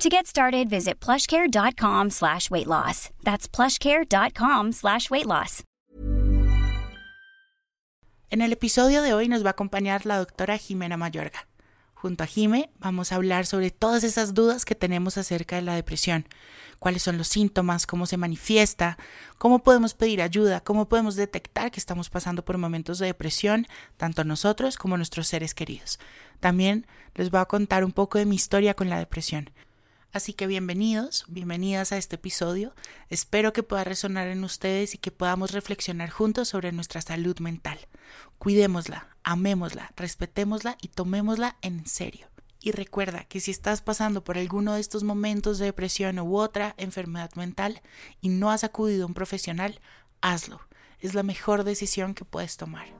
To get started, visit plushcare.com slash weight loss. That's plushcare.com slash weight loss. En el episodio de hoy nos va a acompañar la doctora Jimena Mayorga. Junto a Jime vamos a hablar sobre todas esas dudas que tenemos acerca de la depresión. Cuáles son los síntomas, cómo se manifiesta, cómo podemos pedir ayuda, cómo podemos detectar que estamos pasando por momentos de depresión, tanto nosotros como nuestros seres queridos. También les voy a contar un poco de mi historia con la depresión. Así que bienvenidos, bienvenidas a este episodio. Espero que pueda resonar en ustedes y que podamos reflexionar juntos sobre nuestra salud mental. Cuidémosla, amémosla, respetémosla y tomémosla en serio. Y recuerda que si estás pasando por alguno de estos momentos de depresión u otra enfermedad mental y no has acudido a un profesional, hazlo. Es la mejor decisión que puedes tomar.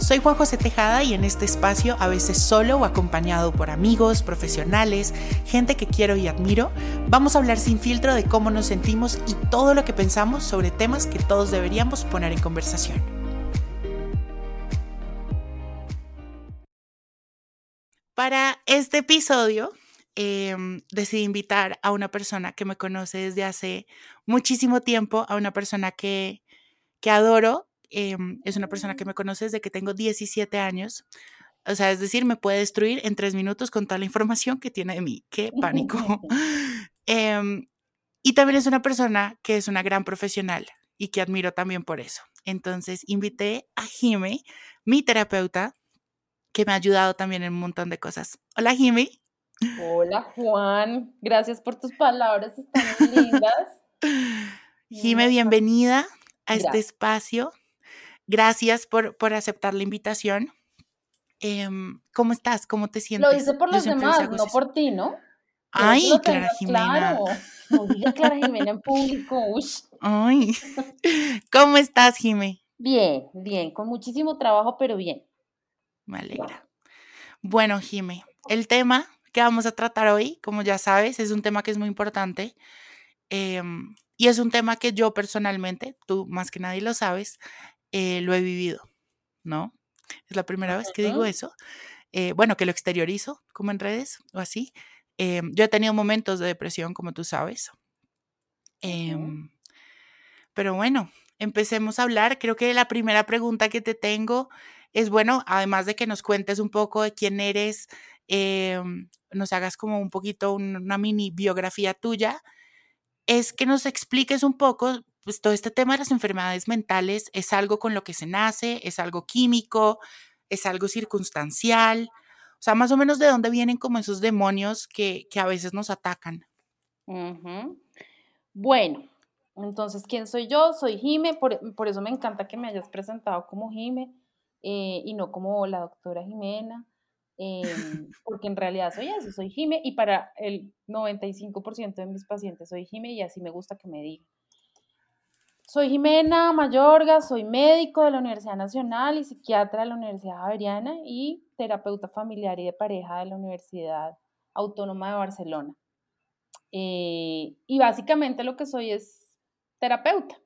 Soy Juan José Tejada y en este espacio, a veces solo o acompañado por amigos, profesionales, gente que quiero y admiro, vamos a hablar sin filtro de cómo nos sentimos y todo lo que pensamos sobre temas que todos deberíamos poner en conversación. Para este episodio em, decidí invitar a una persona que me conoce desde hace muchísimo tiempo, a una persona que, que adoro Em, es una persona que me conoce desde que tengo 17 años. O sea, es decir, me puede destruir en tres minutos con toda la información que tiene de mí. ¡Qué pánico! Em, y también es una persona que es una gran profesional y que admiro también por eso. Entonces, invité a Jime, mi terapeuta, que me ha ayudado también en un montón de cosas. Hola, Jime. Hola, Juan. Gracias por tus palabras, están lindas. Jime, bienvenida a este espacio. Gracias por, por aceptar la invitación. Em, ¿Cómo estás? ¿Cómo te sientes? Lo hice por los demás, no por ti, ¿no? Ay, Clara Jimena. Claro. No diga Clara Jimena en público. Ay. ¿Cómo estás, Jime? Bien, bien, con muchísimo trabajo, pero bien. Me alegra. Bueno, Jime, el tema que vamos a tratar hoy, como ya sabes, es un tema que es muy importante. Em, y es un tema que yo personalmente, tú más que nadie lo sabes, eh, lo he vivido, ¿no? Es la primera vez que digo eso. Eh, bueno, que lo exteriorizo como en redes o así. Em, yo he tenido momentos de depresión, como tú sabes. Em, pero bueno, empecemos a hablar. Creo que la primera pregunta que te tengo es, bueno, además de que nos cuentes un poco de quién eres, em, nos hagas como un poquito una mini biografía tuya, es que nos expliques un poco pues todo este tema de las enfermedades mentales es algo con lo que se nace, es algo químico, es algo circunstancial. O sea, más o menos de dónde vienen como esos demonios que, a veces nos atacan. Bueno, entonces, ¿quién soy yo? Soy Jime, por, eso me encanta que me hayas presentado como Jime eh, y no como la doctora Jimena, em, porque en realidad soy eso, soy Jime y para el 95% de mis pacientes soy Jime y así me gusta que me digan. Soy Jimena Mayorga, soy médico de la Universidad Nacional y psiquiatra de la Universidad Javeriana y terapeuta familiar y de pareja de la Universidad Autónoma de Barcelona. Eh, y básicamente lo que soy es terapeuta,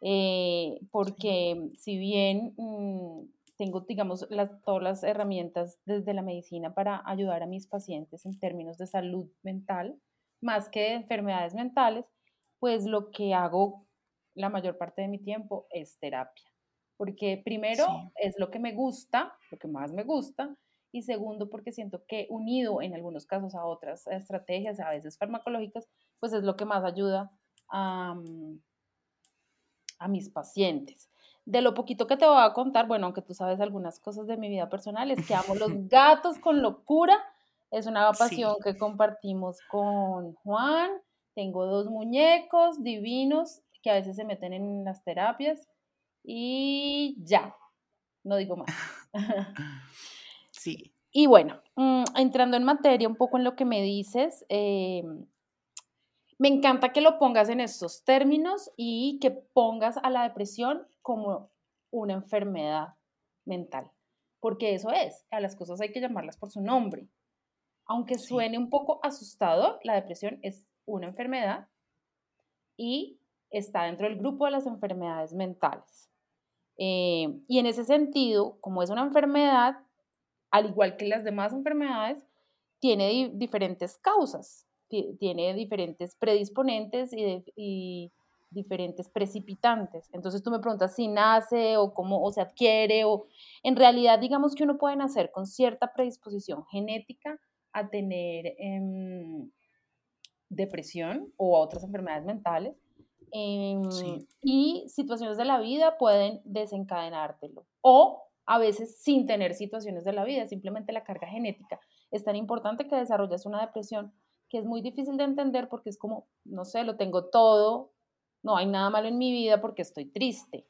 eh, porque si bien mm, tengo, digamos, todas las herramientas desde la medicina para ayudar a mis pacientes en términos de salud mental, más que de enfermedades mentales, pues lo que hago la mayor parte de mi tiempo es terapia. Porque primero es lo que me gusta, lo que más me gusta, y segundo porque siento que unido en algunos casos a otras estrategias, a veces farmacológicas, pues es lo que más ayuda a, mm, a mis pacientes. De lo poquito que te voy a contar, bueno, aunque tú sabes algunas cosas de mi vida personal, es que amo los gatos con locura, Es una pasión que compartimos con Juan. Tengo dos muñecos divinos que a veces se meten en las terapias y ya, no digo más. Sí. Y bueno, mm, entrando en materia un poco en lo que me dices, em, me encanta que lo pongas en estos términos y que pongas a la depresión como una enfermedad mental, porque eso es, a las cosas hay que llamarlas por su nombre. Aunque suene un poco asustador, la depresión es una enfermedad y está dentro del grupo de las enfermedades mentales. Eh, y en ese sentido, como es una enfermedad, al igual que las demás enfermedades, tiene diferentes causas, tiene diferentes predisponentes y, diferentes precipitantes. Entonces tú me preguntas si nace o cómo o se adquiere o en realidad digamos que uno puede nacer con cierta predisposición genética a tener em, depresión o a otras enfermedades mentales em, y situaciones de la vida pueden desencadenártelo o a veces sin tener situaciones de la vida, simplemente la carga genética es tan importante que desarrollas una depresión que es muy difícil de entender porque es como, no sé, lo tengo todo, no hay nada malo en mi vida porque estoy triste.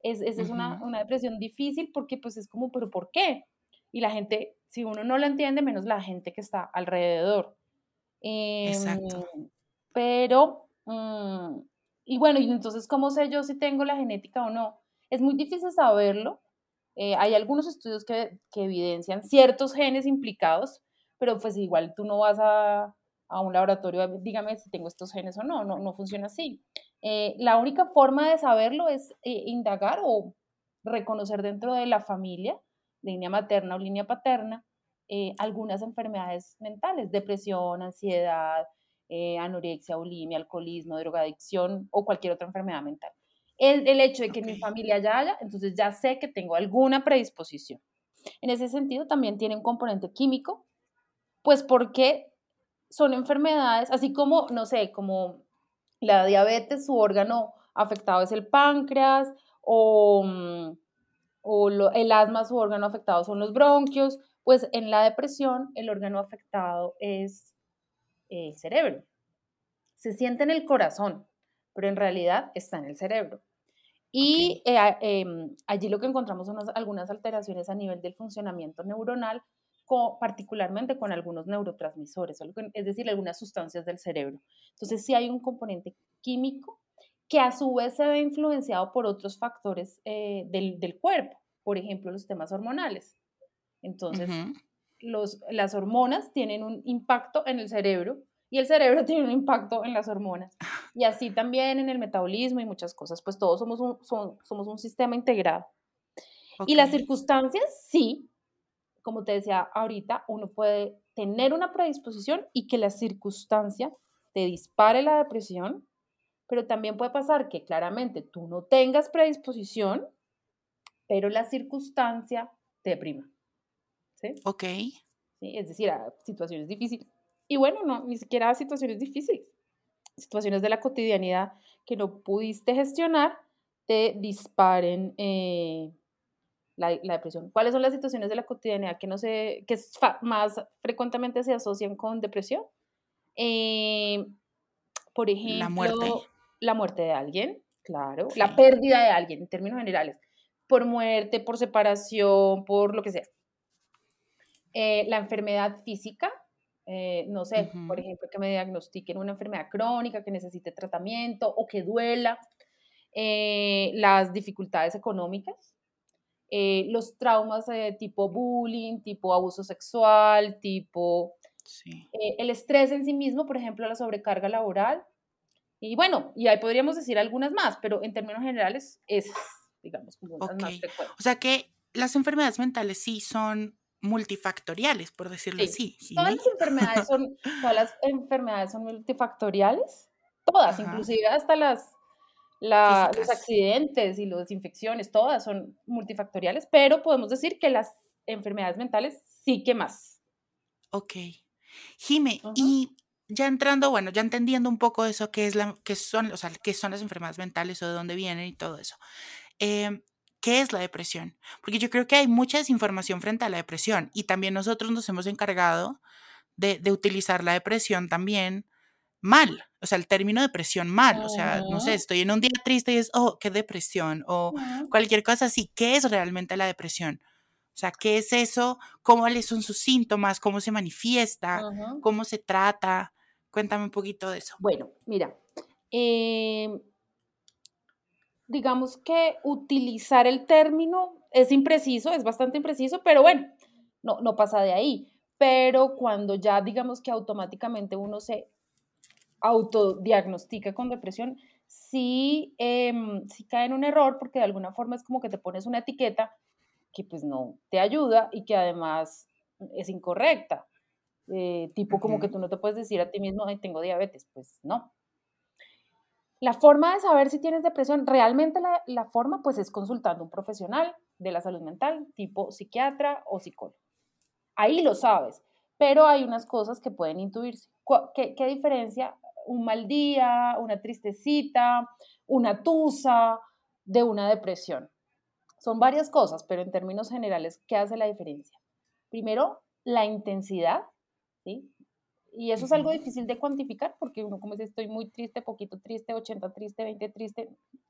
Es, es una, una, depresión difícil porque pues es como, pero ¿por qué? Y la gente, si uno no lo entiende, menos la gente que está alrededor. Exacto. Em, pero, mm, y bueno, y entonces, ¿cómo sé yo si tengo la genética o no? Es muy difícil saberlo. Eh, hay algunos estudios que, que, evidencian ciertos genes implicados, pero pues igual tú no vas a, a un laboratorio, dígame si tengo estos genes o no, no, no funciona así. Eh, la única forma de saberlo es eh, indagar o reconocer dentro de la familia, línea materna o línea paterna, eh, algunas enfermedades mentales, depresión, ansiedad, eh, anorexia, bulimia, alcoholismo, drogadicción o cualquier otra enfermedad mental. El, el hecho de que en mi familia ya haya, entonces ya sé que tengo alguna predisposición. En ese sentido, también tiene un componente químico, pues porque son enfermedades, así como, no sé, como la diabetes, su órgano afectado es el páncreas, o, mm, o el asma, su órgano afectado son los bronquios, pues en la depresión el órgano afectado es el cerebro. Se siente en el corazón, pero en realidad está en el cerebro. Y eh, em, allí lo que encontramos son algunas alteraciones a nivel del funcionamiento neuronal, particularmente con algunos neurotransmisores, es decir, algunas sustancias del cerebro. Entonces sí hay un componente químico que a su vez se ve influenciado por otros factores eh, del, del, cuerpo, por ejemplo, los temas hormonales. Entonces, los, las hormonas tienen un impacto en el cerebro y el cerebro tiene un impacto en las hormonas. Y así también en el metabolismo y muchas cosas, pues todos somos un, somos un sistema integrado. Y las circunstancias, sí, como te decía ahorita, uno puede tener una predisposición y que la circunstancia te dispare la depresión, pero también puede pasar que claramente tú no tengas predisposición, pero la circunstancia te deprima. Ok. ¿Sí? Es decir, a situaciones difíciles. Y bueno, no, ni siquiera a situaciones difíciles. Situaciones de la cotidianidad que no pudiste gestionar te disparen eh, la, la, depresión. ¿Cuáles son las situaciones de la cotidianidad que, no se, que más frecuentemente se asocian con depresión? Eh, por ejemplo, la muerte. La muerte de alguien, claro. La pérdida de alguien, en términos generales. Por muerte, por separación, por lo que sea. Eh, la enfermedad física, eh, no sé, por ejemplo, que me diagnostiquen una enfermedad crónica que necesite tratamiento o que duela, eh, las dificultades económicas, los traumas de tipo bullying, tipo abuso sexual, tipo el estrés en sí mismo, por ejemplo, la sobrecarga laboral. Y bueno, y ahí podríamos decir algunas más, pero en términos generales, esas, digamos, como las más frecuentes. O sea que las enfermedades mentales sí son multifactoriales, por decirlo así. Todas las enfermedades son, todas las enfermedades son multifactoriales, todas, inclusive hasta las, los accidentes y las infecciones, todas son multifactoriales, pero podemos decir que las enfermedades mentales sí que más. Ok. Jime, y ya entrando, bueno, ya entendiendo un poco eso, qué es la, qué son, o sea, qué son las enfermedades mentales o de dónde vienen y todo eso. Eh, ¿Qué es la depresión? Porque yo creo que hay mucha desinformación frente a la depresión y también nosotros nos hemos encargado de, de utilizar la depresión también mal, o sea, el término depresión mal, o sea, no sé, estoy en un día triste y es, oh, qué depresión, o cualquier cosa así, ¿qué es realmente la depresión? O sea, ¿qué es eso? ¿Cómo son sus síntomas? ¿Cómo se manifiesta? ¿Cómo se trata? Cuéntame un poquito de eso. Bueno, mira, em, digamos que utilizar el término es impreciso, es bastante impreciso, pero bueno, no, no pasa de ahí. Pero cuando ya digamos que automáticamente uno se autodiagnostica con depresión, sí, em, sí cae en un error porque de alguna forma es como que te pones una etiqueta que pues no te ayuda y que además es incorrecta. Eh, tipo como que tú no te puedes decir a ti mismo, Ay, tengo diabetes, pues no. La forma de saber si tienes depresión, realmente la, forma pues es consultando a un profesional de la salud mental, tipo psiquiatra o psicólogo. Ahí lo sabes, pero hay unas cosas que pueden intuirse. ¿Qué, qué diferencia un mal día, una tristecita, una tusa de una depresión? Son varias cosas, pero en términos generales, ¿qué hace la diferencia? Primero, la intensidad, ¿sí? Y eso es algo difícil de cuantificar porque uno como dice, estoy muy triste, poquito triste, 80 triste, 20 triste.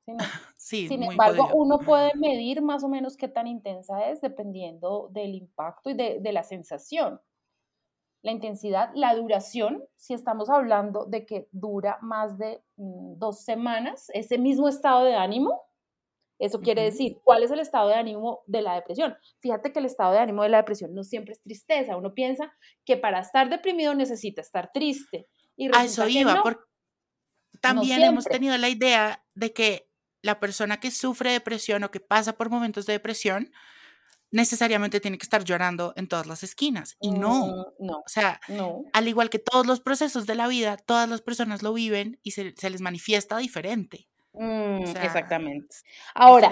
Sí, Sin embargo, uno puede medir más o menos qué tan intensa es dependiendo del impacto y de, de la sensación. La intensidad, la duración, si estamos hablando de que dura más de mm, dos semanas, ese mismo estado de ánimo, eso quiere decir, ¿cuál es el estado de ánimo de la depresión? Fíjate que el estado de ánimo de la depresión no siempre es tristeza. Uno piensa que para estar deprimido necesita estar triste. Y A eso iba, porque también hemos tenido la idea de que la persona que sufre depresión o que pasa por momentos de depresión necesariamente tiene que estar llorando en todas las esquinas. Y no. Mm, no. O sea, al igual que todos los procesos de la vida, todas las personas lo viven y se, se les manifiesta diferente. Mm, exactamente. Ahora,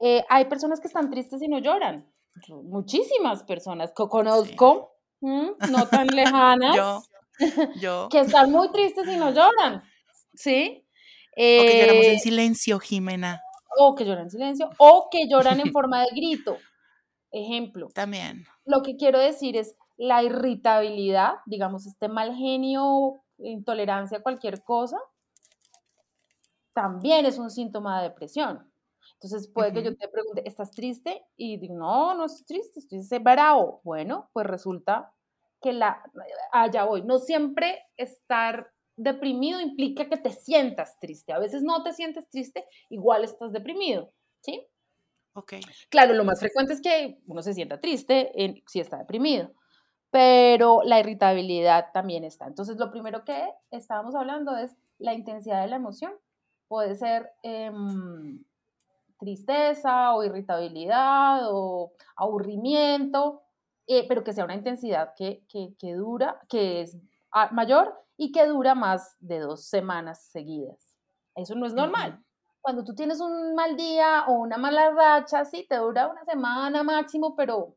eh, hay personas que están tristes y no lloran. Muchísimas personas que conozco, no tan lejanas, yo, yo. que están muy tristes y no lloran. ¿Sí? o que lloramos en eh, silencio, Jimena. O que lloran en silencio, o que lloran en forma de grito. Ejemplo. También. Lo que quiero decir es la irritabilidad, digamos, este mal genio, intolerancia a cualquier cosa, también es un síntoma de depresión. Entonces puede que yo te pregunte, ¿estás triste? Y digo, no, no estoy triste, estoy bravo. Bueno, pues resulta que la, allá voy. No siempre estar deprimido implica que te sientas triste. A veces no te sientes triste, igual estás deprimido, ¿sí? Ok. Claro, lo más frecuente es que uno se sienta triste si está deprimido, pero la irritabilidad también está. Entonces, lo primero que estábamos hablando es la intensidad de la emoción puede ser em, tristeza o irritabilidad o aburrimiento, eh, pero que sea una intensidad que, que, dura, que es mayor y que dura más de dos semanas seguidas. Eso no es normal. Cuando tú tienes un mal día o una mala racha, sí, te dura una semana máximo, pero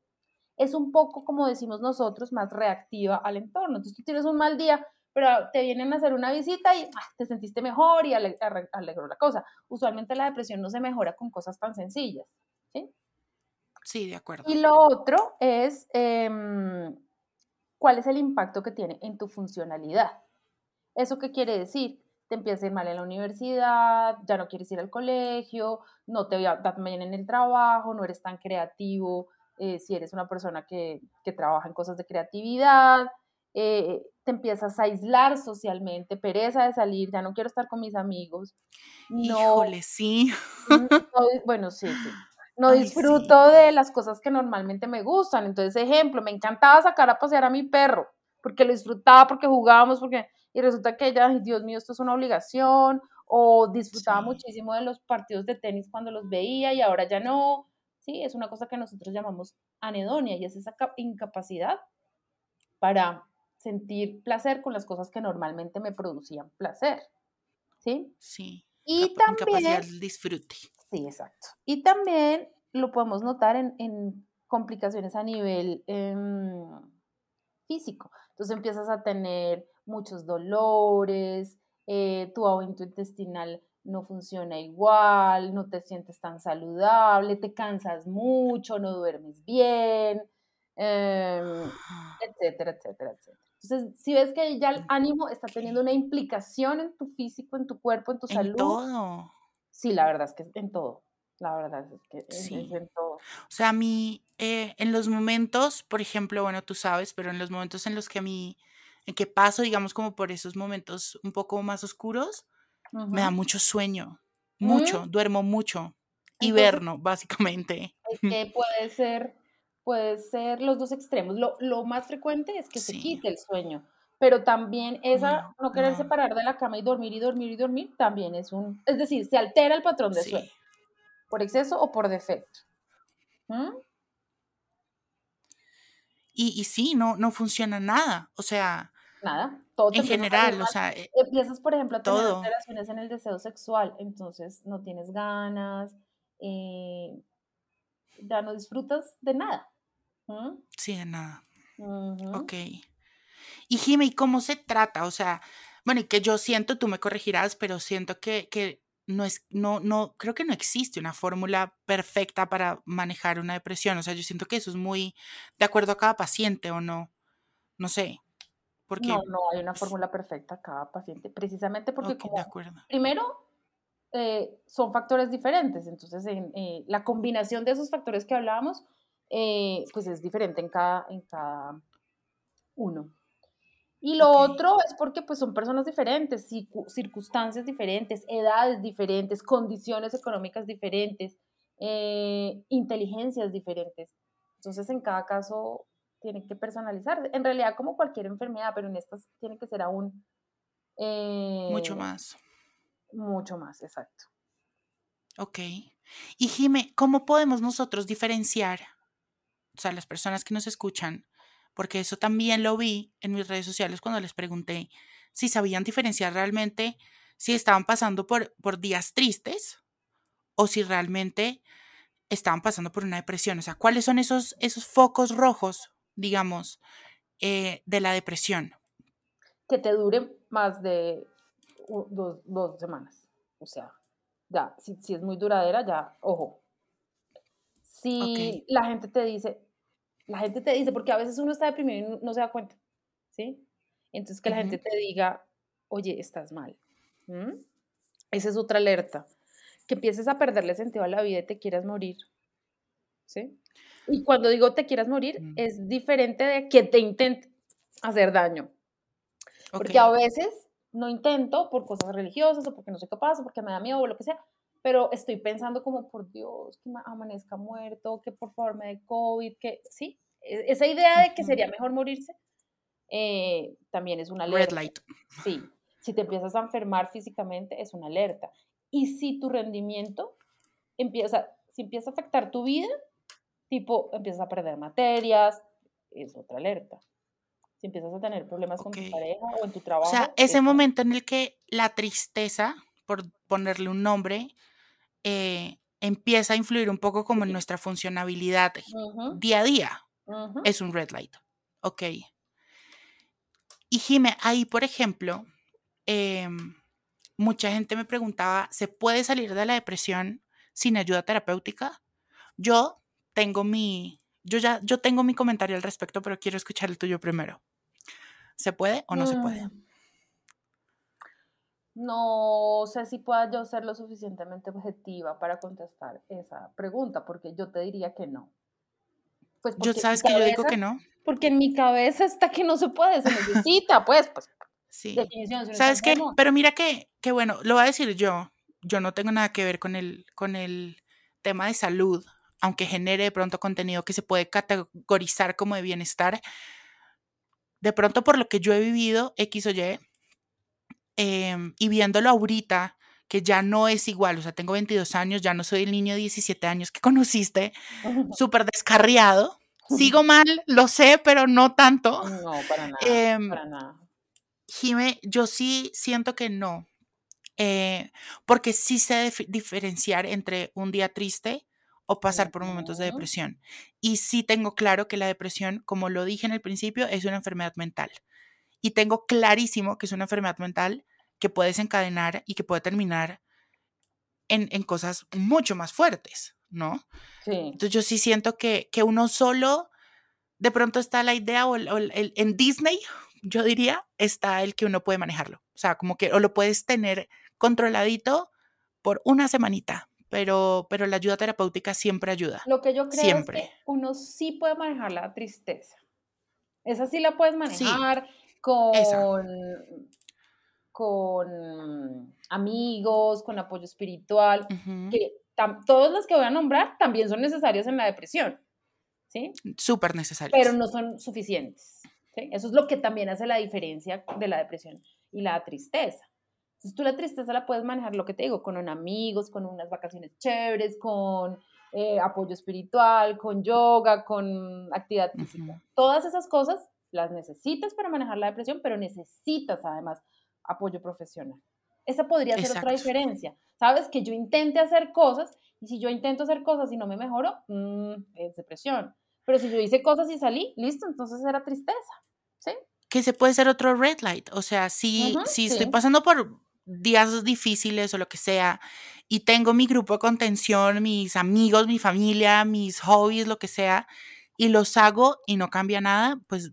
es un poco, como decimos nosotros, más reactiva al entorno. Entonces tú tienes un mal día, pero te vienen a hacer una visita y ah, te sentiste mejor y alegró la cosa. Usualmente la depresión no se mejora con cosas tan sencillas, ¿sí? Sí, de acuerdo. Y lo otro es, em, ¿cuál es el impacto que tiene en tu funcionalidad? ¿Eso qué quiere decir? Te empieza a ir mal en la universidad, ya no quieres ir al colegio, no te va bien en el trabajo, no eres tan creativo eh, si eres una persona que, que trabaja en cosas de creatividad, eh, te empiezas a aislar socialmente, pereza de salir, ya no quiero estar con mis amigos. No, Híjole, sí. bueno, sí, sí. No disfruto de las cosas que normalmente me gustan. Entonces, ejemplo, me encantaba sacar a pasear a mi perro, porque lo disfrutaba, porque jugábamos, porque... Y resulta que ya, Dios mío, esto es una obligación, o disfrutaba muchísimo de los partidos de tenis cuando los veía y ahora ya no. Sí, es una cosa que nosotros llamamos anedonia y es esa incapacidad para sentir placer con las cosas que normalmente me producían placer. ¿Sí? Sí. Y también... Capacidad disfrute. Sí, exacto. Y también lo podemos notar en, complicaciones a nivel em, físico. Entonces empiezas a tener muchos dolores, eh, tu aumento intestinal no funciona igual, no te sientes tan saludable, te cansas mucho, no duermes bien, em, etcétera, etcétera, etcétera. Entonces, si ves que ya el ánimo está teniendo una implicación en tu físico, en tu cuerpo, en tu En salud, todo. sí, la verdad es que en todo. La verdad es que es, es Sí. en todo. O sea, a mí, eh, en los momentos, por ejemplo, bueno, tú sabes, pero en los momentos en los que a mí, en que paso, digamos, como por esos momentos un poco más oscuros, me da mucho sueño, Mm, mucho, duermo mucho, Entonces, hiberno, básicamente. es que puede ser, puede ser los dos extremos. Lo, lo más frecuente es que se quite el sueño, pero también esa no, no quererse no, parar de la cama y dormir y dormir y dormir también es un, es decir, se altera el patrón de sueño, por exceso o por defecto. ¿Mm? Y, y sí, no, no funciona nada. O sea, Nada, todo en general, o sea, eh, Empiezas, por ejemplo, a tener todo. alteraciones en el deseo sexual, entonces no tienes ganas, eh, ya no disfrutas de nada. ¿Mm? Sí, de nada. Ujú. Ok. Y Jimmy, ¿y cómo se trata? O sea, bueno, y que yo siento, tú me corregirás, pero siento que, que no es, no, no, creo que no existe una fórmula perfecta para manejar una depresión. O sea, yo siento que eso es muy de acuerdo a cada paciente o no. No sé, No, porque, no hay una fórmula perfecta a cada paciente, precisamente porque ok, de como, acuerdo. primero, eh, son factores diferentes, entonces en, eh, la combinación de esos factores que hablábamos, eh, pues es diferente en cada, en cada uno. Y lo otro es porque pues son personas diferentes, circu- circunstancias diferentes, edades diferentes, condiciones económicas diferentes, eh, inteligencias diferentes. Entonces en cada caso tiene que personalizar. En realidad como cualquier enfermedad, pero en estas tiene que ser aún mucho eh, más. mucho más, exacto. Ok. Y Jimé, ¿cómo podemos nosotros diferenciar, o sea, las personas que nos escuchan, porque eso también lo vi en mis redes sociales cuando les pregunté si sabían diferenciar realmente si estaban pasando por, por días tristes o si realmente estaban pasando por una depresión. O sea, ¿cuáles son esos, esos focos rojos, digamos, eh, de la depresión? Que te dure más de dos, dos semanas. O sea, ya, si, si es muy duradera, ya, ojo. Si la gente te dice, la gente te dice, porque a veces uno está deprimido y no, se da cuenta, ¿sí? Entonces que la gente te diga, oye, estás mal. ¿m? Esa es otra alerta. Que empieces a perderle sentido a la vida y te quieras morir, ¿sí? Y cuando digo te quieras morir, mm, es diferente de que te intente hacer daño. Porque a veces no intento por cosas religiosas o porque no soy capaz o porque me da miedo o lo que sea, pero estoy pensando como, por Dios, que ma- amanezca muerto, que por favor me dé COVID, que sí, e- esa idea de que sería mejor morirse eh, también es una red alerta. light. Sí, si te empiezas a enfermar físicamente es una alerta. Y si tu rendimiento empieza, si empieza a afectar tu vida, tipo empiezas a perder materias, es otra alerta. Si empiezas a tener problemas con Ok. tu pareja o en tu O sea, trabajo, ese es momento en el que la tristeza, por ponerle un nombre, eh, empieza a influir un poco como en nuestra funcionabilidad día a día, es un red light. Ok. Y Jime, ahí, por ejemplo, em, mucha gente me preguntaba, ¿se puede salir de la depresión sin ayuda terapéutica? Yo tengo mi, yo ya, yo tengo mi comentario al respecto, pero quiero escuchar el tuyo primero. ¿Se puede o no se puede? No sé si pueda yo ser lo suficientemente objetiva para contestar esa pregunta, porque yo te diría que no. Pues Yo, ¿sabes que yo digo que no? porque en mi cabeza está que no se puede, se necesita, pues, pues, Sí. definición, ¿Sabes qué? Pero mira que, que bueno, lo voy a decir yo. Yo no tengo nada que ver con el, con el tema de salud, aunque genere de pronto contenido que se puede categorizar como de bienestar. De pronto, por lo que yo he vivido, X o Y, em, y viéndolo ahorita, que ya no es igual, o sea, tengo 22 años, ya no soy el niño de 17 años que conociste, súper descarriado. Sigo mal, lo sé, pero no tanto. No, para nada, Em, para nada. Jime, yo sí siento que no, eh, porque sí sé dif- diferenciar entre un día triste o pasar por momentos de depresión. Y sí tengo claro que la depresión, como lo dije en el principio, es una enfermedad mental. Y tengo clarísimo que es una enfermedad mental que puede desencadenar y que puede terminar en, en cosas mucho más fuertes, ¿no? Sí, Entonces yo sí siento que, que uno solo, de pronto está la idea o, el- o el- el- en Disney, yo diría, está el que uno puede manejarlo. O sea, como que o lo puedes tener controladito por una semanita, pero, pero la ayuda terapéutica siempre ayuda. Lo que yo creo siempre. es que uno sí puede manejar la tristeza. Esa sí la puedes manejar con, con amigos, con apoyo espiritual, que todos los que voy a nombrar también son necesarios en la depresión. ¿Sí? Súper necesarios. Pero no son suficientes. Eso es lo que también hace la diferencia de la depresión y la tristeza. Entonces tú la tristeza la puedes manejar, lo que te digo, con amigos, con unas vacaciones chéveres, con eh, apoyo espiritual, con yoga, con actividad física. Todas esas cosas las necesitas para manejar la depresión, pero necesitas además apoyo profesional. Esa podría ser otra diferencia. Sabes que yo intente hacer cosas y si yo intento hacer cosas y no me mejoro, mm, es depresión. Pero si yo hice cosas y salí, listo, entonces era tristeza. ¿Sí? Que se puede ser otro red light. O sea, si, si estoy pasando por días difíciles o lo que sea y tengo mi grupo de contención, mis amigos, mi familia, mis hobbies, lo que sea, y los hago y no cambia nada, pues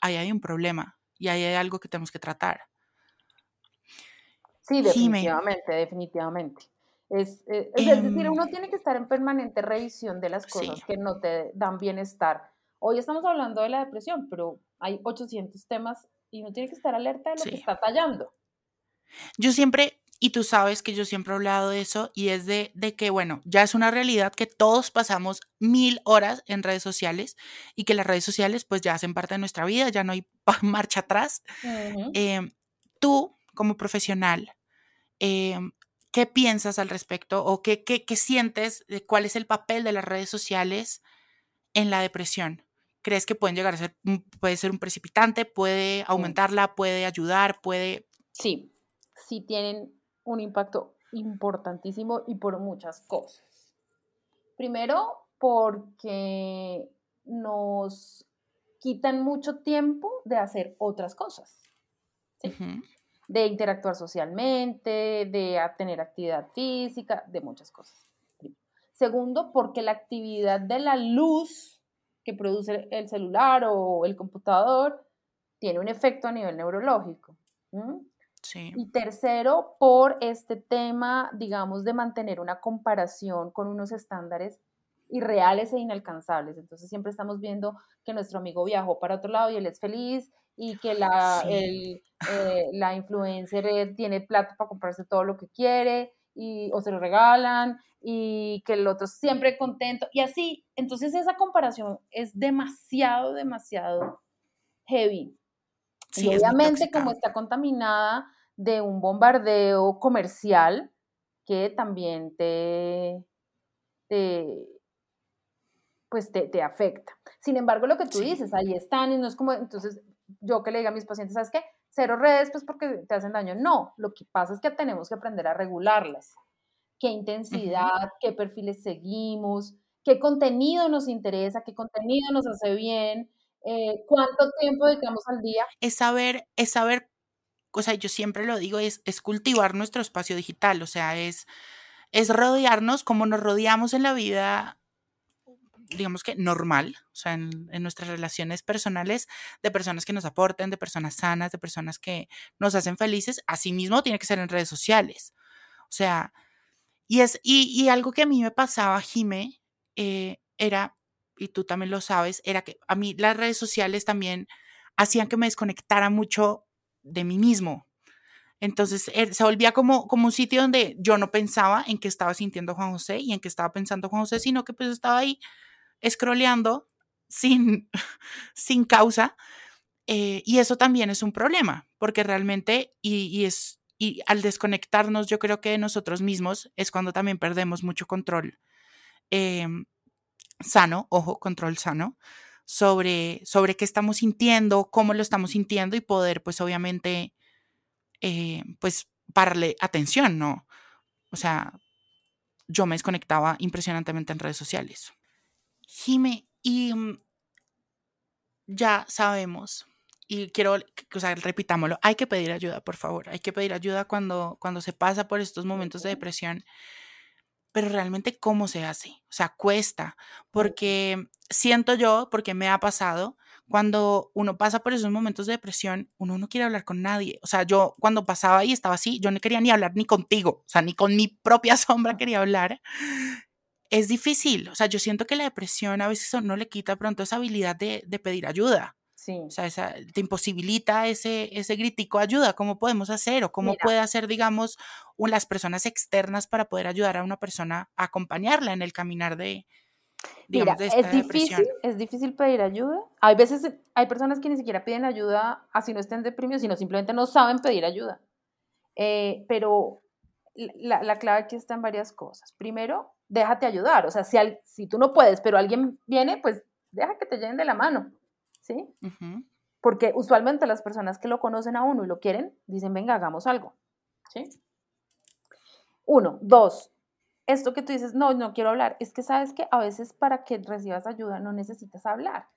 ahí hay un problema y ahí hay algo que tenemos que tratar. Sí, definitivamente, definitivamente. Es, eh, es, decir, em, uno tiene que estar en permanente revisión de las cosas que no te dan bienestar. Hoy estamos hablando de la depresión, pero hay 800 temas y uno tiene que estar alerta de lo que está tallando. Yo siempre, y tú sabes que yo siempre he hablado de eso, y es de, de, que, bueno, ya es una realidad que todos pasamos mil horas en redes sociales y que las redes sociales pues ya hacen parte de nuestra vida, ya no hay marcha atrás. Em, tú, como profesional, em, ¿qué piensas al respecto o qué, qué, qué sientes de cuál es el papel de las redes sociales en la depresión? ¿Crees que pueden llegar a ser, puede ser un precipitante, puede aumentarla, puede ayudar, puede... Sí, sí tienen un impacto importantísimo y por muchas cosas. Primero, porque nos quitan mucho tiempo de hacer otras cosas. De interactuar socialmente, de tener actividad física, de muchas cosas. Segundo, porque la actividad de la luz que produce el celular o el computador tiene un efecto a nivel neurológico. Y tercero, por este tema, digamos, de mantener una comparación con unos estándares irreales e inalcanzables. Entonces siempre estamos viendo que nuestro amigo viajó para otro lado y él es feliz y que la, eh, la influencer tiene plata para comprarse todo lo que quiere y, o se lo regalan y que el otro siempre contento y así. Entonces esa comparación es demasiado, demasiado heavy y obviamente como está contaminada de un bombardeo comercial que también te, pues te, afecta. Sin embargo, lo que tú dices, ahí están y no es como, entonces yo que le diga a mis pacientes, ¿sabes qué? Cero redes, pues porque te hacen daño. No, lo que pasa es que tenemos que aprender a regularlas. ¿Qué intensidad, qué perfiles seguimos, qué contenido nos interesa, qué contenido nos hace bien, eh, cuánto tiempo dedicamos al día. Es saber, es saber, o sea, yo siempre lo digo, es, es cultivar nuestro espacio digital, o sea, es, es rodearnos como nos rodeamos en la vida digamos que normal, o sea, en, en, nuestras relaciones personales, de personas que nos aporten, de personas sanas, de personas que nos hacen felices, asimismo tiene que ser en redes sociales. O sea, y es, y, y algo que a mí me pasaba, Jime, eh, era y tú también lo sabes, era que a mí las redes sociales también hacían que me desconectara mucho de mí mismo. Entonces eh, se volvía como, como un sitio donde yo no pensaba en qué estaba sintiendo Juan José y en qué estaba pensando Juan José, sino que pues estaba ahí scrolleando sin, sin causa. Eh, y eso también es un problema, porque realmente, y, es, y al desconectarnos, yo creo que de nosotros mismos es cuando también perdemos mucho control. Em, sano, ojo, control sano, sobre, sobre qué estamos sintiendo, cómo lo estamos sintiendo y poder, pues obviamente, eh, pues pararle atención, ¿no? O sea, yo me desconectaba impresionantemente en redes sociales. Jime, y mm, ya sabemos, y quiero, o sea, repitámoslo, hay que pedir ayuda, por favor, hay que pedir ayuda cuando, cuando se pasa por estos momentos de depresión pero realmente cómo se hace. O sea, cuesta, porque siento yo, porque me ha pasado, cuando uno pasa por esos momentos de depresión, uno no quiere hablar con nadie. O sea, yo cuando pasaba y estaba así, yo no quería ni hablar ni contigo, o sea, ni con mi propia sombra quería hablar. Es difícil, o sea, yo siento que la depresión a veces no le quita pronto esa habilidad de, de pedir ayuda. Sí. O sea, esa, te imposibilita ese, ese gritico ayuda. ¿Cómo podemos hacer? O cómo Mira. puede hacer, digamos, un- las personas externas para poder ayudar a una persona a acompañarla en el caminar de, Mira, digamos, de esta es difícil, es difícil pedir ayuda. Hay veces, hay personas que ni siquiera piden ayuda así no estén deprimidos, sino simplemente no saben pedir ayuda. Eh, pero la, la clave aquí está en varias cosas. Primero, déjate ayudar. O sea, si, al- si tú no puedes, pero alguien viene, pues deja que te lleven de la mano. ¿Sí? Porque usualmente las personas que lo conocen a uno y lo quieren, dicen, venga, hagamos algo. ¿Sí? Uno. Dos. Esto que tú dices, no, no quiero hablar, es que sabes que a veces para que recibas ayuda no necesitas hablar.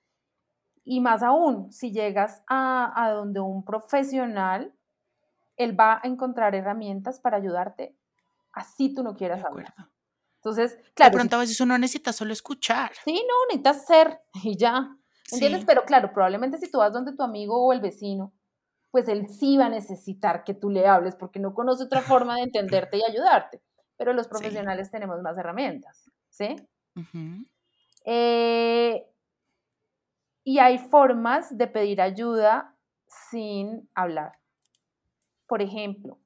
Y más aún, si llegas a, a donde un profesional, él va a encontrar herramientas para ayudarte, así tú no de quieras hablar. Entonces, De claro, si pronto a veces uno necesita solo escuchar. Sí, no, necesitas ser y ya. ¿Entiendes? Sí. Pero claro, probablemente si tú vas donde tu amigo o el vecino, pues él sí va a necesitar que tú le hables porque no conoce otra forma de entenderte y ayudarte. Pero los Sí. profesionales tenemos más herramientas, ¿sí? Eh, y hay formas de pedir ayuda sin hablar. Por ejemplo,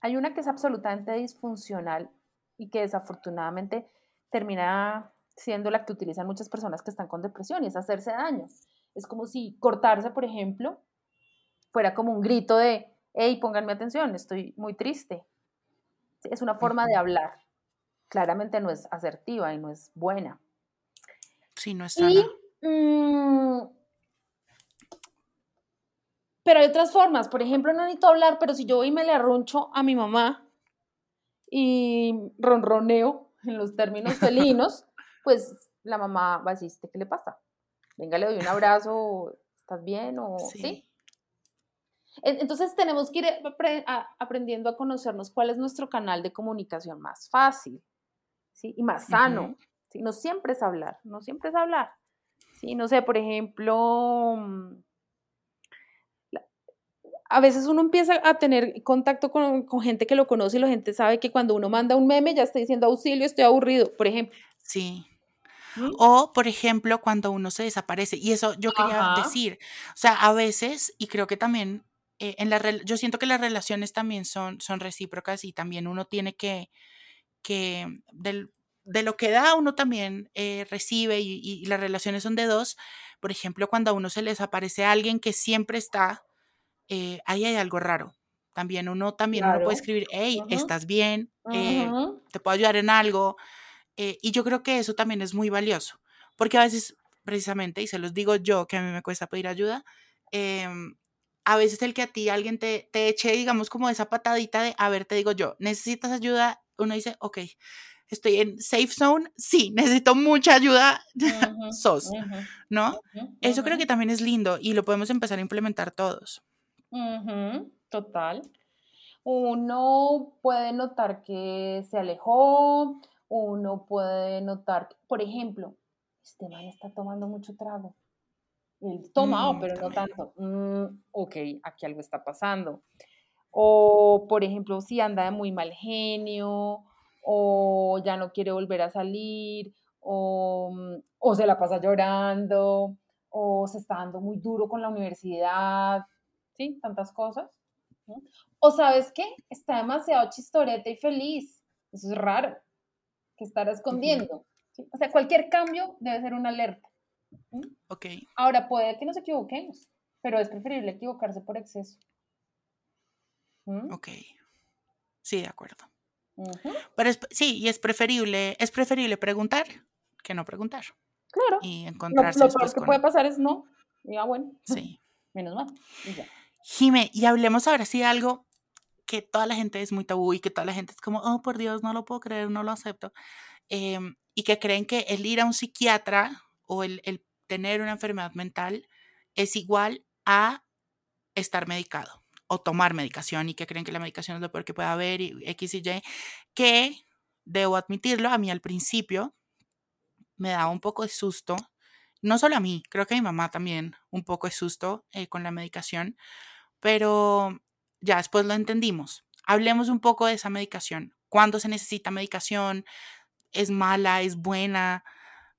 hay una que es absolutamente disfuncional y que desafortunadamente termina siendo la que utilizan muchas personas que están con depresión y es hacerse daño. Es como si cortarse, por ejemplo, fuera como un grito de, hey, pónganme atención, estoy muy triste. Es una forma de hablar. Claramente no es asertiva y no es buena. Sí, no es Y, sana. mm, pero hay otras formas. Por ejemplo, no necesito hablar, pero si yo voy y me le arruncho a mi mamá y ronroneo en los términos felinos, pues la mamá va a decir, "¿Este ¿qué le pasa? Venga, le doy un abrazo, ¿estás bien? O, ¿sí? Sí. En- Entonces tenemos que ir aprendiendo a conocernos cuál es nuestro canal de comunicación más fácil ¿sí? y más sano. ¿sí? No siempre es hablar, no siempre es hablar. ¿sí? No sé, por ejemplo, mm, a veces uno empieza a tener contacto con, con gente que lo conoce y la gente sabe que cuando uno manda un meme ya está diciendo auxilio, estoy aburrido, por ejemplo. Sí. O, por ejemplo, cuando uno se desaparece. Y eso yo quería Ajá. decir. O sea, a veces, y creo que también, eh, en la yo siento que las relaciones también son, son recíprocas y también uno tiene que, que del- de lo que da, uno también eh, recibe y, y las relaciones son de dos. Por ejemplo, cuando a uno se le desaparece alguien que siempre está, eh, ahí hay algo raro. También uno, también uno puede Claro. escribir, hey, Ujú. ¿estás bien? Eh, Ujú. ¿Te puedo ayudar en algo? Eh, y yo creo que eso también es muy valioso, porque a veces, precisamente, y se los digo yo, que a mí me cuesta pedir ayuda, em, a veces el que a ti alguien te, te eche, digamos, como esa patadita de, a ver, te digo yo, ¿necesitas ayuda? Uno dice, ok, estoy en safe zone, sí, necesito mucha ayuda, Ujú, sos, ujú, ¿no? ujú, Eso creo que también es lindo y lo podemos empezar a implementar todos. Total. Uno puede notar que se alejó, uno puede notar, que- por ejemplo, este man está tomando mucho trago. Él toma, Mm, pero no también. tanto. Mm, ok, aquí algo está pasando. O, por ejemplo, si anda de muy mal genio, o ya no quiere volver a salir, o, mm, o se la pasa llorando, o se está dando muy duro con la universidad, ¿sí? Tantas cosas. ¿no? O sabes qué, está demasiado chistorete y feliz. Eso es raro, que estará Ujú, escondiendo. ¿sí? O sea, cualquier cambio debe ser una alerta. ¿sí? Ok, Ahora, puede que nos equivoquemos, pero es preferible equivocarse por exceso. ¿Mm? ok. Sí, de acuerdo. Pero es, sí, y es preferible, es preferible preguntar que no preguntar Claro. y Lo, encontrarse lo peor después que puede pasar es no. Y ah, bueno, sí. menos mal. y ya. Jime, y hablemos ahora sí de algo que toda la gente es muy tabú y que toda la gente es como, oh, por Dios, no lo puedo creer, no lo acepto. Em, y que creen que el ir a un psiquiatra o el, el tener una enfermedad mental es igual a estar medicado o tomar medicación y que creen que la medicación es lo peor que puede haber y X y Y, que debo admitirlo, a mí al principio me daba un poco de susto no solo a mí, creo que a mi mamá también un poco de susto eh, con la medicación, pero ya después lo entendimos. Hablemos un poco de esa medicación. ¿Cuándo se necesita medicación? ¿Es mala? ¿Es buena?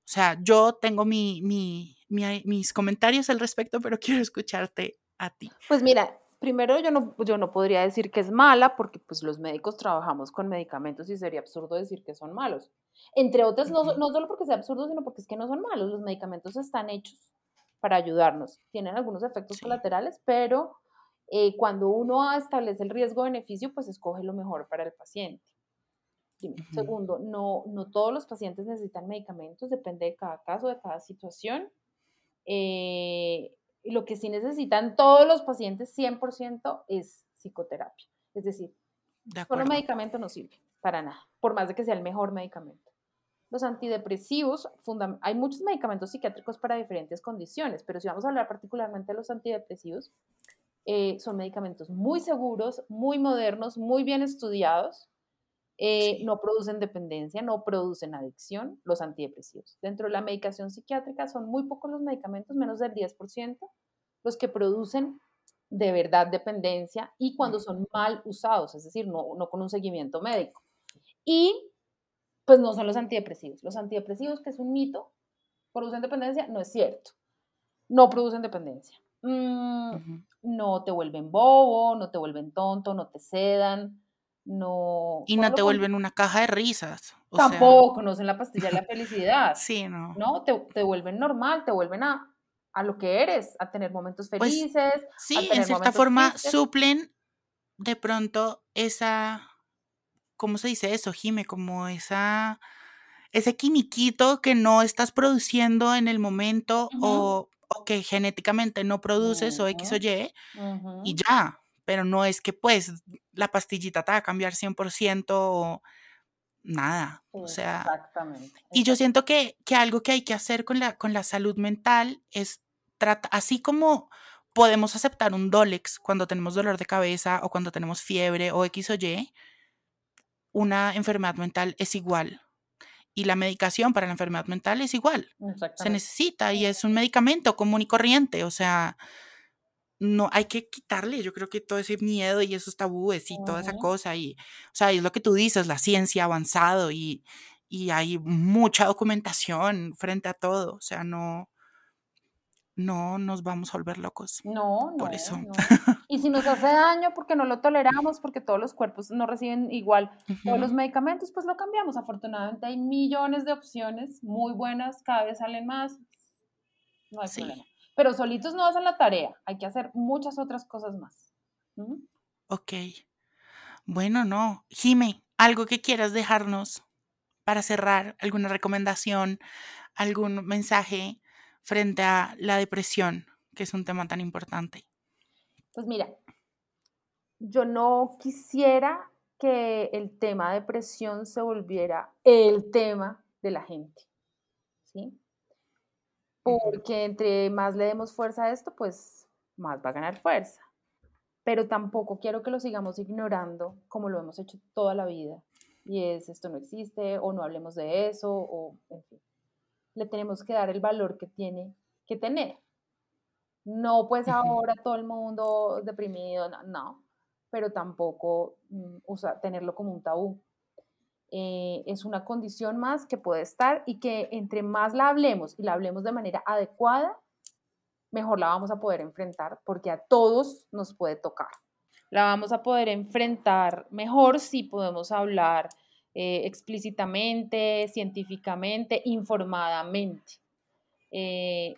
O sea, yo tengo mi, mi, mis comentarios al respecto, pero quiero escucharte a ti. Pues mira, primero yo no, yo no podría decir que es mala porque pues los médicos trabajamos con medicamentos y sería absurdo decir que son malos. Entre otras, no, no solo porque sea absurdo, sino porque es que no son malos. Los medicamentos están hechos para ayudarnos. Tienen algunos efectos colaterales, pero eh, cuando uno establece el riesgo-beneficio, pues escoge lo mejor para el paciente. Segundo, no, no todos los pacientes necesitan medicamentos, depende de cada caso, de cada situación. Eh, lo que sí necesitan todos los pacientes 100% es psicoterapia. Es decir, solo medicamento no sirve para nada, por más de que sea el mejor medicamento. Los antidepresivos, hay muchos medicamentos psiquiátricos para diferentes condiciones, pero si vamos a hablar particularmente de los antidepresivos, eh, son medicamentos muy seguros, muy modernos, muy bien estudiados, eh, no producen dependencia, no producen adicción, los antidepresivos. Dentro de la medicación psiquiátrica son muy pocos los medicamentos, menos del 10%, los que producen de verdad dependencia y cuando son mal usados, es decir, no, no con un seguimiento médico. Y pues no son los antidepresivos. Los antidepresivos, que es un mito, producen dependencia, no es cierto. No producen dependencia. Mm, no te vuelven bobo, no te vuelven tonto, no te sedan, no... Y no te vuelven una caja de risas. tampoco, no son la pastilla de la felicidad. sí, no. No, te, te, vuelven normal, te vuelven a, a lo que eres, a tener momentos pues, felices. sí, en cierta forma suplen de pronto esa, ¿cómo se dice eso, Jime? Como esa, ese quimiquito que no estás produciendo en el momento o, o, que genéticamente no produces o X o Y y ya, pero no es que pues la pastillita te va a cambiar 100% o nada. o sea, exactamente, Y yo siento que, que, algo que hay que hacer con la, con la salud mental es, tratar, así como podemos aceptar un Dolex cuando tenemos dolor de cabeza o cuando tenemos fiebre o X o Y, una enfermedad mental es igual. Y la medicación para la enfermedad mental es igual. Se necesita y es un medicamento común y corriente. O sea, no hay que quitarle, yo creo que todo ese miedo y esos tabúes y toda esa cosa y, o sea, es lo que tú dices, la ciencia ha avanzado y, y hay mucha documentación frente a todo, o sea, no, no nos vamos a volver locos. No, no. Por eso. Y si nos hace daño porque no lo toleramos, porque todos los cuerpos no reciben igual todos los medicamentos, pues lo cambiamos. Afortunadamente hay millones de opciones muy buenas, cada vez salen más. No hay problema pero solitos no hacen la tarea, hay que hacer muchas otras cosas más. Ok. Bueno, no. Jime, algo que quieras dejarnos para cerrar, alguna recomendación, algún mensaje frente a la depresión, que es un tema tan importante. Pues mira, yo no quisiera que el tema depresión se volviera el tema de la gente, ¿sí? porque entre más le demos fuerza a esto, pues más va a ganar fuerza. Pero tampoco quiero que lo sigamos ignorando como lo hemos hecho toda la vida. Y es, esto no existe, o no hablemos de eso, o en fin. Le tenemos que dar el valor que tiene que tener. No pues ahora todo el mundo deprimido, no, pero tampoco mm, tenerlo como un tabú. Eh, es una condición más que puede estar y que entre más la hablemos y la hablemos de manera adecuada, mejor la vamos a poder enfrentar porque a todos nos puede tocar. La vamos a poder enfrentar mejor si podemos hablar eh, explícitamente, científicamente, informadamente. Eh,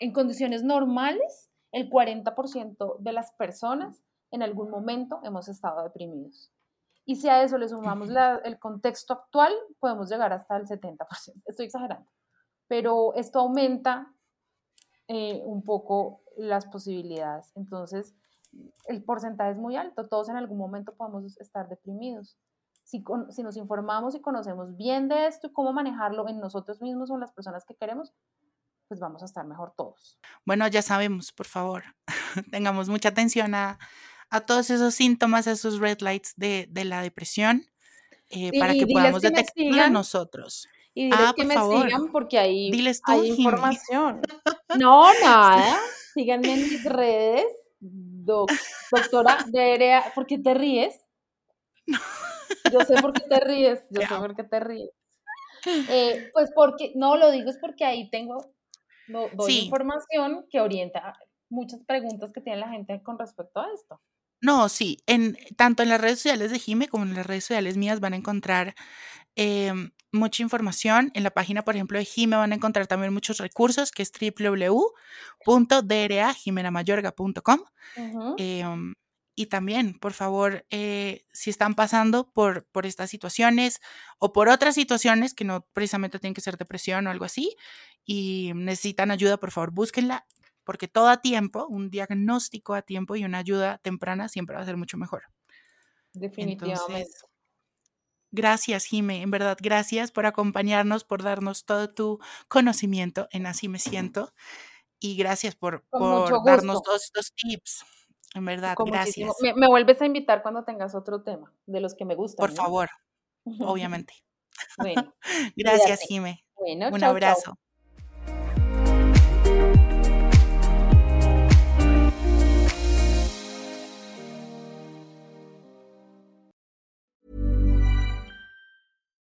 en condiciones normales, el 40% de las personas en algún momento hemos estado deprimidos. Y si a eso le sumamos el contexto actual, podemos llegar hasta el 70%. Estoy exagerando. Pero esto aumenta eh, un poco las posibilidades. Entonces, el porcentaje es muy alto. Todos en algún momento podemos estar deprimidos. Si, si nos informamos y conocemos bien de esto y cómo manejarlo en nosotros mismos o en las personas que queremos, pues vamos a estar mejor todos. Bueno, ya sabemos, por favor, tengamos mucha atención a, a todos esos síntomas, a esos red lights de, la depresión, eh, para que podamos detectarlo nosotros. Y diles Ah, que por me favor. sigan porque ahí Diles tú, hay Jimmy. información. No, nada. Síganme en mis redes. doc- doctora Derea, ¿por qué te ríes? Yo sé por qué te ríes. Yo sé por qué te ríes. Eh, pues porque, no, lo digo es porque ahí tengo, no, doy Sí. información que orienta muchas preguntas que tiene la gente con respecto a esto. No, sí, en, tanto en las redes sociales de Jime como en las redes sociales mías van a encontrar em, mucha información. En la página, por ejemplo, de Jime van a encontrar también muchos recursos, que es www.drajimenamayorga.com. Ujú. Em, y también, por favor, eh, si están pasando por, por estas situaciones o por otras situaciones que no precisamente tienen que ser depresión o algo así y necesitan ayuda, por favor, búsquenla, porque todo a tiempo, un diagnóstico a tiempo y una ayuda temprana siempre va a ser mucho mejor. Definitivamente. Entonces, gracias, Jime, en verdad, gracias por acompañarnos, por darnos todo tu conocimiento en Así Me Siento y gracias por, por darnos todos estos tips. En verdad, muchísimo- gracias. Me, me vuelves a invitar cuando tengas otro tema de los que me gustan. Por ¿no? favor, obviamente. Bueno, Gracias. Jime. bueno, Un chau, chau.